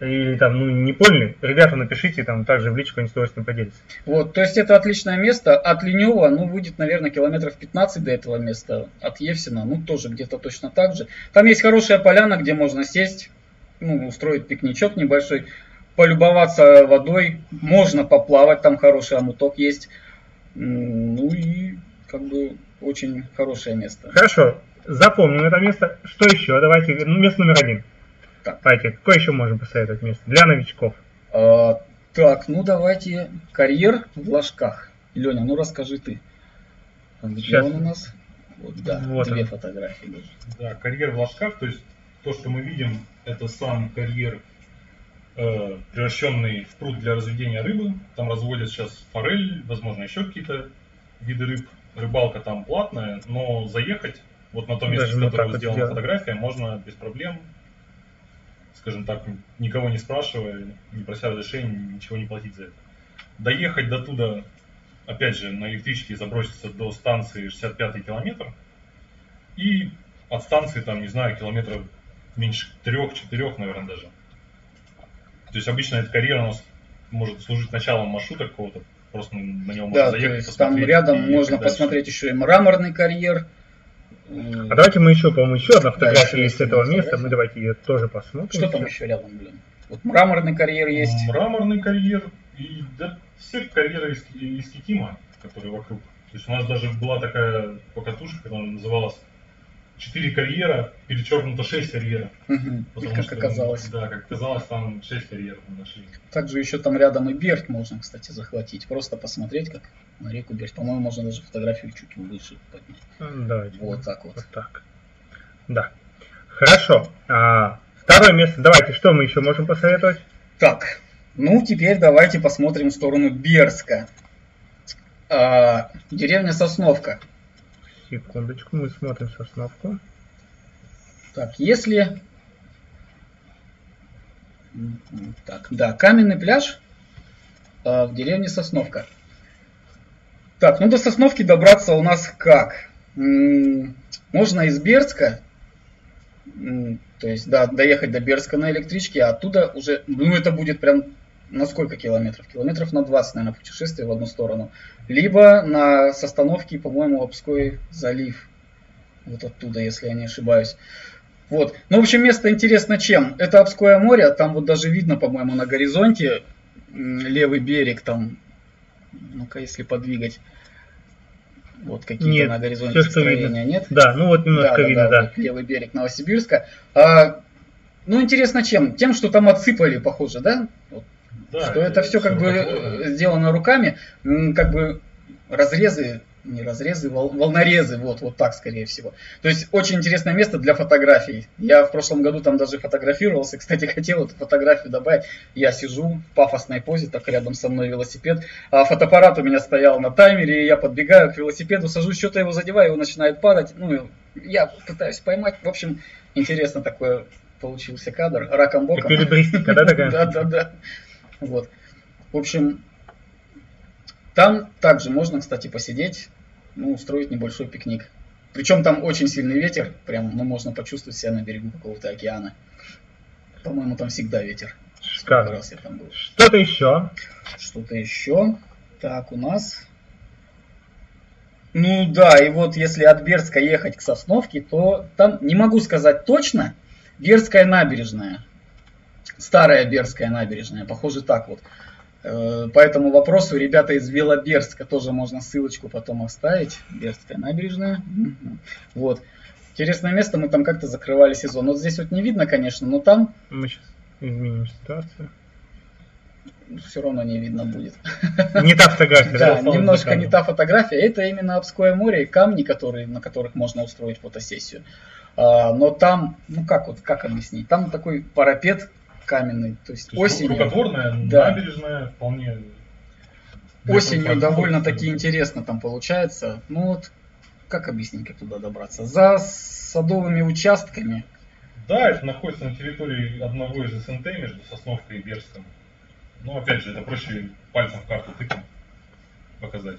или там, ну, не поняли, ребята, напишите, там также в личку, они с удовольствием поделятся. Вот, то есть это отличное место. От Ленева, ну, будет, наверное, километров 15 до этого места. От Евсина, ну, тоже где-то точно так же. Там есть хорошая поляна, где можно сесть, ну, устроить пикничок небольшой, полюбоваться водой. Можно поплавать, там хороший амуток есть. Ну и, как бы, очень хорошее место. Хорошо, запомним это место. Что еще? Давайте, ну, место номер один. Так. Давайте, какое еще можем посоветовать место для новичков? А, так, ну давайте карьер в ложках. Леня, ну расскажи ты. Где Сейчас. он у нас? Вот, да, вот две он. фотографии даже. Да, карьер в ложках, то есть то, что мы видим, это сам карьер, э, превращенный в пруд для разведения рыбы. Там разводят сейчас форель, возможно, еще какие-то виды рыб. Рыбалка там платная, но заехать вот на то место, Даже с которого сделана фотография, можно без проблем скажем так, никого не спрашивая, не прося разрешения, ничего не платить за это. Доехать до туда, опять же, на электричке заброситься до станции 65 километр, и от станции, там, не знаю, километров меньше трех-четырех, наверное, даже. То есть обычно эта карьера у нас может служить началом маршрута какого-то, просто на него можно да, заехать, то есть там рядом можно посмотреть еще и мраморный карьер, а давайте мы еще, по-моему, еще одна фотография да, есть с этого места. Мы давайте ее тоже посмотрим. Что там еще рядом, блин? Вот мраморный карьер есть. Мраморный карьер и да, все карьеры из, из Китима, которые вокруг. То есть у нас даже была такая покатушка, которая называлась четыре карьера, перечеркнуто шесть карьеров. Угу. Потому как что, оказалось. Да, как оказалось, там шесть карьеров мы нашли. Также еще там рядом и Берт можно, кстати, захватить. Просто посмотреть, как на реку Берт. По-моему, можно даже фотографию чуть выше поднять. Давайте. Вот так вот. Вот так. Да. Хорошо. А, второе место. Давайте, что мы еще можем посоветовать? Так, ну теперь давайте посмотрим в сторону Берска. А, деревня Сосновка. Секундочку, мы смотрим сосновку. Так, если... Так, да, каменный пляж э, в деревне Сосновка. Так, ну до Сосновки добраться у нас как? Можно из Бердска, то есть, да, доехать до Бердска на электричке, а оттуда уже, ну это будет прям на сколько километров? Километров на 20, наверное, путешествие в одну сторону. Либо на с остановки, по-моему, Обской залив. Вот оттуда, если я не ошибаюсь. Вот. Ну, в общем, место интересно чем? Это Обское море, там вот даже видно, по-моему, на горизонте левый берег там. Ну-ка, если подвигать. Вот какие-то на горизонте все, строения, нет? Да, ну вот немножко да, видно, да. да. Вот левый берег Новосибирска. А, ну, интересно чем? Тем, что там отсыпали, похоже, да? Вот да, что это, все как бы такое. сделано руками, как бы разрезы, не разрезы, вол, волнорезы, вот, вот так, скорее всего. То есть очень интересное место для фотографий. Я в прошлом году там даже фотографировался, кстати, хотел эту фотографию добавить. Я сижу в пафосной позе, так рядом со мной велосипед, а фотоаппарат у меня стоял на таймере, и я подбегаю к велосипеду, сажусь, что-то его задеваю, его начинает падать, ну, я пытаюсь поймать, в общем, интересно такое получился кадр, раком боком. да, такая? Да, да, да. Вот. В общем, там также можно, кстати, посидеть, ну, устроить небольшой пикник. Причем там очень сильный ветер, прям, ну, можно почувствовать себя на берегу какого-то океана. По-моему, там всегда ветер. Сколько раз я там был. Что-то еще? Что-то еще. Так, у нас... Ну да, и вот если от Бердска ехать к Сосновке, то там, не могу сказать точно, Бердская набережная старая Берская набережная, похоже так вот. Э, по этому вопросу ребята из Велоберска тоже можно ссылочку потом оставить. Берская набережная. Вот. Интересное место, мы там как-то закрывали сезон. Вот здесь вот не видно, конечно, но там... Мы сейчас изменим ситуацию. Все равно не видно будет. Не та фотография. Да, немножко не та фотография. Это именно Обское море и камни, которые, на которых можно устроить фотосессию. А, но там, ну как вот, как объяснить? Там такой парапет каменный. То есть, то есть осенью... Рукотворная, да. набережная, вполне... Осенью довольно-таки интересно там получается. Ну вот, как объяснить, как туда добраться? За садовыми участками. Да, это находится на территории одного из СНТ между Сосновкой и Берском. Но опять же, это проще пальцем в карту тыкнуть, показать.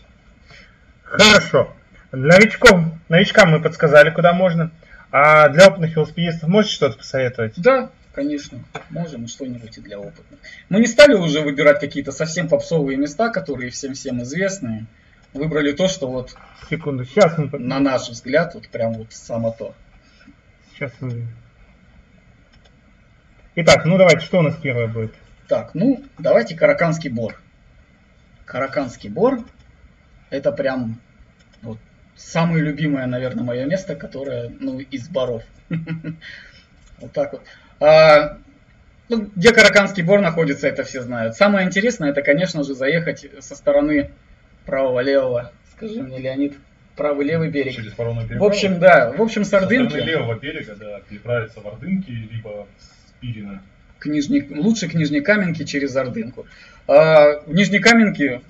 Хорошо. Новичков, новичкам мы подсказали, куда можно. А для опытных велосипедистов можете что-то посоветовать? Да, конечно, можем что-нибудь и для опытных. Мы не стали уже выбирать какие-то совсем попсовые места, которые всем-всем известные. Выбрали то, что вот Секунду, сейчас мы... на наш взгляд, вот прям вот само то. Сейчас мы... Итак, ну давайте, что у нас первое будет? Так, ну, давайте Караканский бор. Караканский бор это прям вот самое любимое, наверное, мое место, которое, ну, из боров. Вот так вот. А, ну, где Караканский бор находится, это все знают. Самое интересное, это, конечно же, заехать со стороны правого-левого. Скажи мне, Леонид, правый-левый берег. Через В общем, да, в общем, с Со стороны левого берега, да, переправиться в Ордынки, либо с Пирина. к Нижней, лучше к Нижнекаменке через Ордынку. А, в Нижнекаменке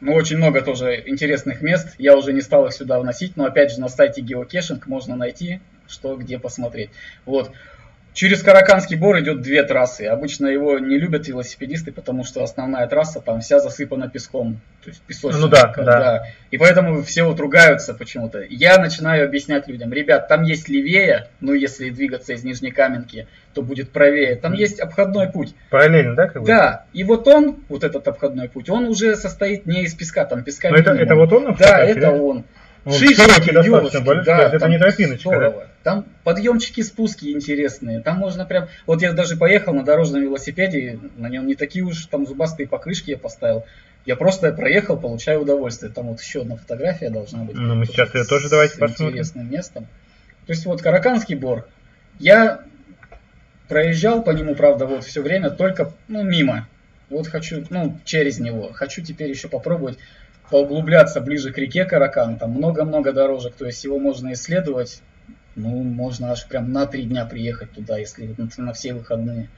ну, очень много тоже интересных мест. Я уже не стал их сюда вносить, но опять же на сайте Geocaching можно найти, что где посмотреть. Вот. Через Караканский бор идет две трассы. Обычно его не любят велосипедисты, потому что основная трасса там вся засыпана песком. То есть песочная. Ну да, да. И поэтому все вот ругаются почему-то. Я начинаю объяснять людям, ребят, там есть левее, ну если двигаться из Нижнекаменки, то будет правее. Там есть обходной путь. Параллельно, да? Как бы? Да, и вот он, вот этот обходной путь, он уже состоит не из песка, там песка Но это, минимум. это вот он Да, это он. Шишечки, широкий достаточно большой, да, это не тропиночка, здорово. Там подъемчики, спуски интересные. Там можно прям... Вот я даже поехал на дорожном велосипеде, на нем не такие уж там зубастые покрышки я поставил. Я просто проехал, получаю удовольствие. Там вот еще одна фотография должна быть. Ну, мы сейчас с тоже давайте посмотрим. интересным местом. То есть вот Караканский бор. Я проезжал по нему, правда, вот все время только ну, мимо. Вот хочу, ну, через него. Хочу теперь еще попробовать поуглубляться ближе к реке Каракан. Там много-много дорожек, то есть его можно исследовать. Ну, можно аж прям на три дня приехать туда, если на, на все выходные.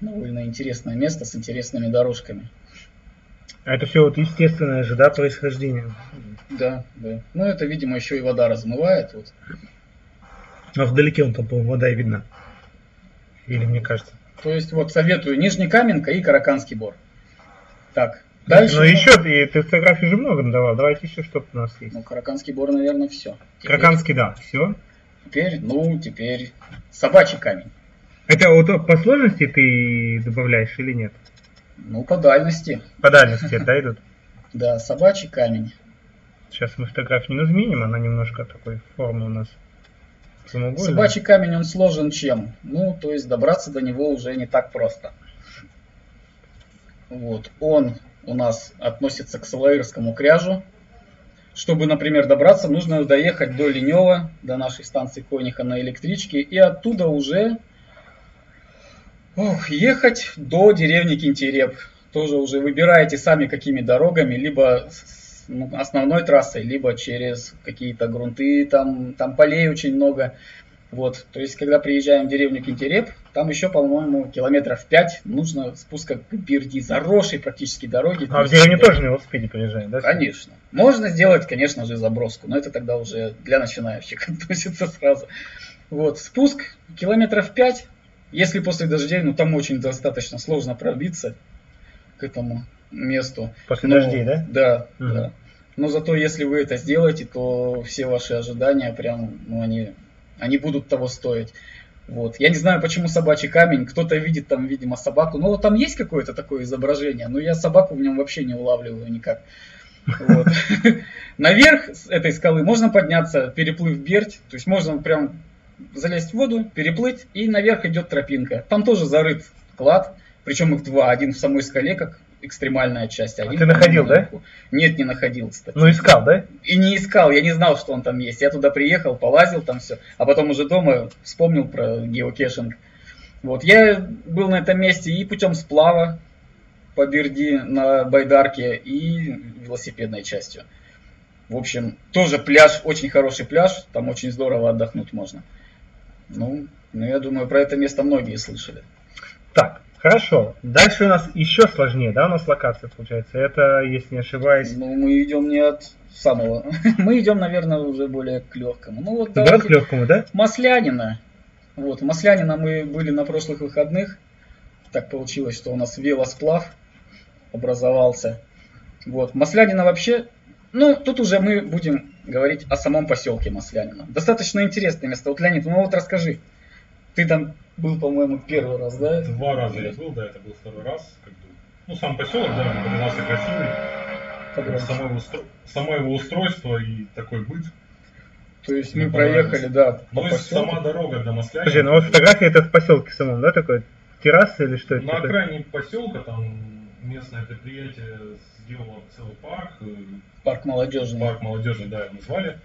Довольно интересное место с интересными дорожками. А это все вот естественное же, да, происхождение. Да, да. Ну, это, видимо, еще и вода размывает. Вот. А вдалеке он там, по-моему, вода и видна. Или мне кажется. То есть, вот советую Нижнекаменка и Караканский бор. Так, дальше. Ну еще, и ты фотографий же много надавал. Давайте еще что у нас есть. Ну, Караканский бор, наверное, все. Краканский, да, все. Теперь, ну, теперь собачий камень. Это вот по сложности ты добавляешь или нет? Ну, по дальности. По дальности, да, идут? Да, собачий камень. Сейчас мы фотографию не изменим, она немножко такой формы у нас. Собачий камень, он сложен чем? Ну, то есть добраться до него уже не так просто. Вот, он у нас относится к Салаирскому кряжу. Чтобы, например, добраться, нужно доехать до Ленева, до нашей станции Кониха на электричке, и оттуда уже ох, ехать до деревни Кинтереп. Тоже уже выбираете сами, какими дорогами, либо ну, основной трассой, либо через какие-то грунты, там, там полей очень много. Вот, то есть, когда приезжаем в деревню Кинтереп, там еще, по-моему, километров 5 нужно спуска к Бирди, заросшей практически дороги. А в деревне тоже на велосипеде приезжаем, да? Конечно. Можно сделать, конечно же, заброску, но это тогда уже для начинающих относится сразу. Вот, спуск километров 5. Если после дождей, ну там очень достаточно сложно пробиться к этому месту. После Но- дождей, да? Да, Мгм. да. Но зато если вы это сделаете, то все ваши ожидания прям, ну они, они будут того стоить. Вот. Я не знаю, почему собачий камень. Кто-то видит там, видимо, собаку. Ну, вот там есть какое-то такое изображение, но я собаку в нем вообще не улавливаю никак. Вот. Наверх этой скалы можно подняться, переплыв Берть. То есть можно прям залезть в воду, переплыть, и наверх идет тропинка. Там тоже зарыт клад, причем их два. Один в самой скале, как экстремальная часть. Один, А ты находил, да? Нет, не находил, кстати. Ну искал, да? И не искал, я не знал, что он там есть. Я туда приехал, полазил там все, а потом уже дома вспомнил про геокешинг. Вот, я был на этом месте и путем сплава по Берди на байдарке и велосипедной частью. В общем, тоже пляж, очень хороший пляж, там очень здорово отдохнуть можно. Ну, ну, я думаю, про это место многие слышали. Так, Хорошо. Дальше у нас еще сложнее, да, у нас локация получается. Это, если не ошибаюсь... Ну, мы идем не от самого. мы идем, наверное, уже более к легкому. Ну вот да, к легкому, да? Маслянина. Вот, Маслянина мы были на прошлых выходных. Так получилось, что у нас велосплав образовался. Вот, Маслянина вообще, ну, тут уже мы будем говорить о самом поселке Маслянина. Достаточно интересное место. Вот, Леонид, ну вот расскажи. Ты там был, по-моему, первый раз, да? Два раза я был, да, это был второй раз. Как бы. Ну, сам поселок, да, он показался красивый. Само его, само его устройство и такой быт. То есть мы проехали, да, Ну и сама дорога до Москвы. Подожди, ну вот фотография это в поселке самом, да, такой? Терраса или что это? На окраине поселка там местное предприятие сделало целый парк. Э, парк молодежный. Парк молодежный, да, назвали.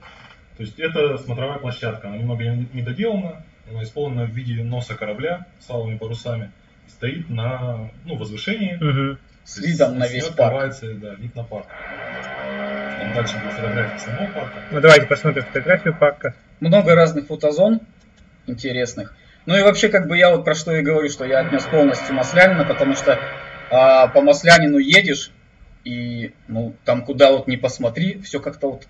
То есть это смотровая площадка, она немного не доделана, она исполнена в виде носа корабля с алыми парусами. Стоит на ну, возвышении. Угу. С видом на весь парк. Да, вид на парк. Там дальше будет фотография самого парка. Ну давайте посмотрим фотографию парка. Много разных фотозон интересных. Ну и вообще, как бы я вот про что и говорю, что я отнес полностью Маслянина, потому что а, по Маслянину едешь, и ну, там куда вот не посмотри, все как-то вот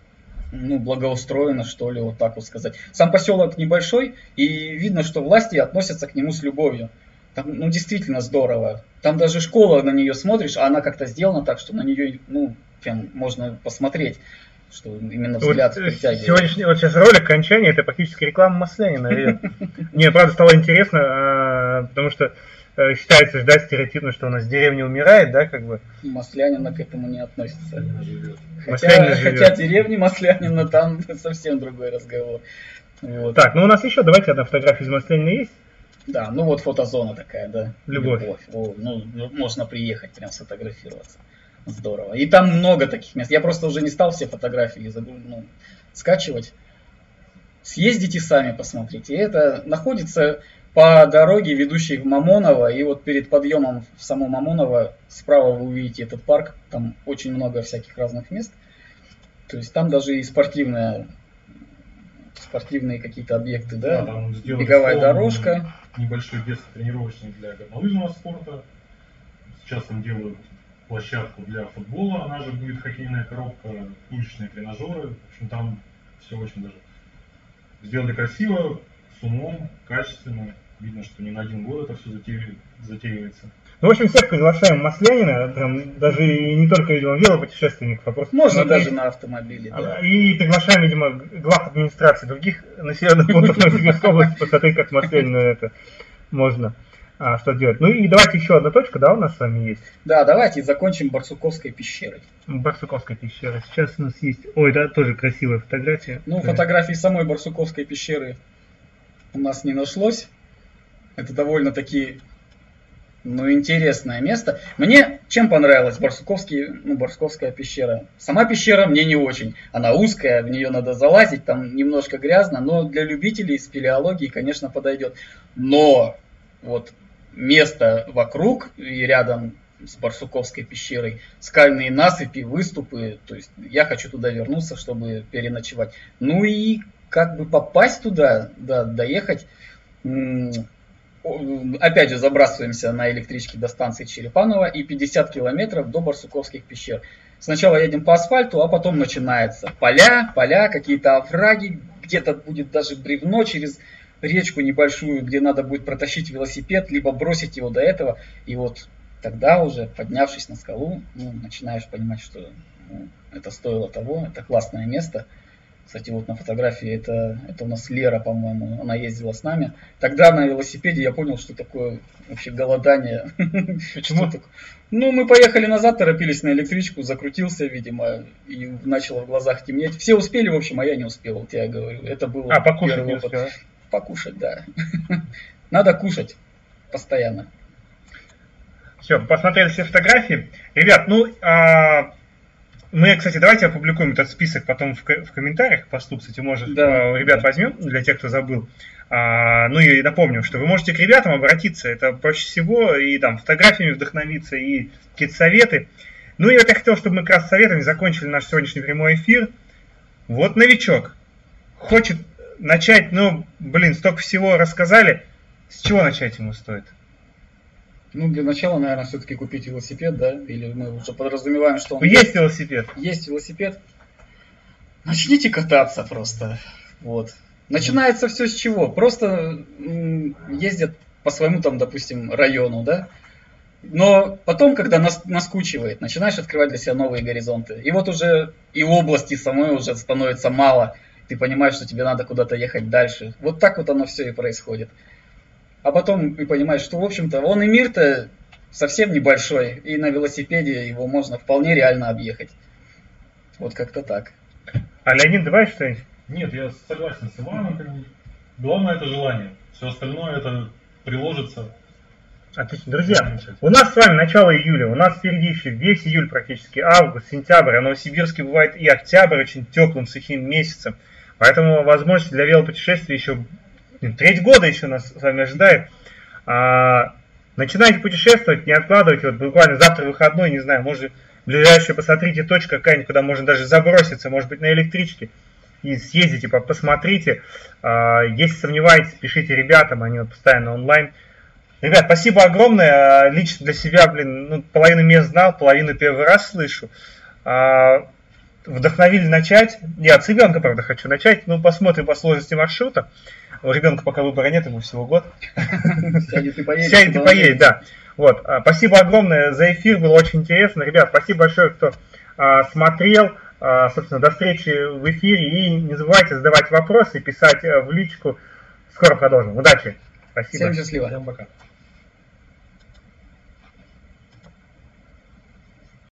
ну, благоустроено, что ли, вот так вот сказать. Сам поселок небольшой, и видно, что власти относятся к нему с любовью. Там, ну, действительно здорово. Там даже школа на нее смотришь, а она как-то сделана так, что на нее, ну, прям можно посмотреть что именно взгляд вот притягивает. Сегодняшний, вот сейчас ролик окончания, это практически реклама Маслянина. Мне, правда, стало интересно, а, потому что э, считается ждать стереотипно, что у нас деревня умирает, да, как бы. Маслянина к этому не относится. Хотя, хотя деревни Маслянина там совсем другой разговор. Вот. Так, ну у нас еще, давайте одна фотография из Маслянина есть. Да, ну вот фотозона такая, да. Любовь. Любовь. О, ну, можно приехать прям сфотографироваться. Здорово. И там много таких мест. Я просто уже не стал все фотографии ну, скачивать. Съездите сами, посмотрите. Это находится по дороге, ведущей в Мамоново. И вот перед подъемом в само Мамоново справа вы увидите этот парк. Там очень много всяких разных мест. То есть там даже и спортивная спортивные какие-то объекты, да, да там беговая дорожка. Небольшой детский тренировочный для горнолыжного спорта. Сейчас там делают площадку для футбола, она же будет хоккейная коробка, уличные тренажеры. В общем, там все очень даже сделали красиво, с умом, качественно. Видно, что не на один год это все затеивается. Ну, в общем, всех приглашаем Маслянина, прям, даже и не только, видимо, велопутешественников, а просто... Можно даже на автомобиле, да. И приглашаем, видимо, глав администрации других населенных пунктов Новосибирской области посмотреть, как Маслянина это можно а, что делать. Ну и давайте еще одна точка, да, у нас с вами есть? Да, давайте закончим Барсуковской пещерой. Барсуковской пещерой. Сейчас у нас есть... Ой, да, тоже красивая фотография. Ну, фотографии самой Барсуковской пещеры у нас не нашлось. Это довольно-таки ну, интересное место. Мне чем понравилась Барсуковский, ну, Барсуковская пещера? Сама пещера мне не очень. Она узкая, в нее надо залазить, там немножко грязно, но для любителей спелеологии, конечно, подойдет. Но вот место вокруг и рядом с Барсуковской пещерой, скальные насыпи, выступы, то есть я хочу туда вернуться, чтобы переночевать. Ну и как бы попасть туда, да, доехать, опять же забрасываемся на электричке до станции Черепаново и 50 километров до Барсуковских пещер. Сначала едем по асфальту, а потом начинается поля, поля, какие-то овраги, где-то будет даже бревно через речку небольшую, где надо будет протащить велосипед, либо бросить его до этого. И вот тогда уже, поднявшись на скалу, ну, начинаешь понимать, что ну, это стоило того, это классное место. Кстати, вот на фотографии это, это у нас Лера, по-моему, она ездила с нами. Тогда на велосипеде я понял, что такое вообще голодание. Почему? так? Ну, мы поехали назад, торопились на электричку, закрутился, видимо, и начало в глазах темнеть. Все успели, в общем, а я не успел, вот я говорю. Это был а, первый опыт. Успел покушать, да. Надо кушать постоянно. Все, посмотрели все фотографии. Ребят, ну, а, мы, кстати, давайте опубликуем этот список потом в, в комментариях. Посту, кстати, может, да. ребят возьмем для тех, кто забыл. А, ну и напомню, что вы можете к ребятам обратиться. Это проще всего и там фотографиями вдохновиться, и какие-то советы. Ну и вот я хотел, чтобы мы как раз советами закончили наш сегодняшний прямой эфир. Вот новичок хочет начать, ну, блин, столько всего рассказали. С чего начать ему стоит? Ну, для начала, наверное, все-таки купить велосипед, да? Или мы уже подразумеваем, что он... Есть велосипед. Есть велосипед. Начните кататься просто. Вот. Начинается все с чего? Просто ездят по своему там, допустим, району, да? Но потом, когда нас, наскучивает, начинаешь открывать для себя новые горизонты. И вот уже и области самой уже становится мало. Ты понимаешь, что тебе надо куда-то ехать дальше. Вот так вот оно все и происходит. А потом ты понимаешь, что, в общем-то, он и мир-то совсем небольшой. И на велосипеде его можно вполне реально объехать. Вот как-то так. А Леонид, давай что-нибудь? Нет, я согласен с Иваном. как бы. Главное это желание. Все остальное это приложится. Отлично. Друзья, у нас с вами начало июля, у нас впереди еще весь июль практически, август, сентябрь, а в Новосибирске бывает и октябрь очень теплым, сухим месяцем. Поэтому возможность для велопутешествий еще треть года еще нас с вами ожидает. А, начинайте путешествовать, не откладывайте. Вот буквально завтра выходной, не знаю, может ближайшее посмотрите точка какая-нибудь, куда можно даже заброситься, может быть на электричке и съездите, по- посмотрите. А, Если сомневаетесь, пишите ребятам, они вот постоянно онлайн. Ребят, спасибо огромное. А, Лично для себя, блин, ну, половину мест знал, половину первый раз слышу. А, Вдохновили начать. Я от ребенка, правда, хочу начать. Ну, посмотрим по сложности маршрута. У ребенка пока выбора нет, ему всего год. Сядет и поедет. Сядет и поедет, да. Вот. а, Спасибо огромное за эфир, было очень интересно. Ребят, спасибо большое, кто а, смотрел. А, Собственно, до встречи в эфире. И не забывайте задавать вопросы, писать э, в личку. Скоро продолжим. Удачи. Спасибо. Всем счастливо. Всем пока.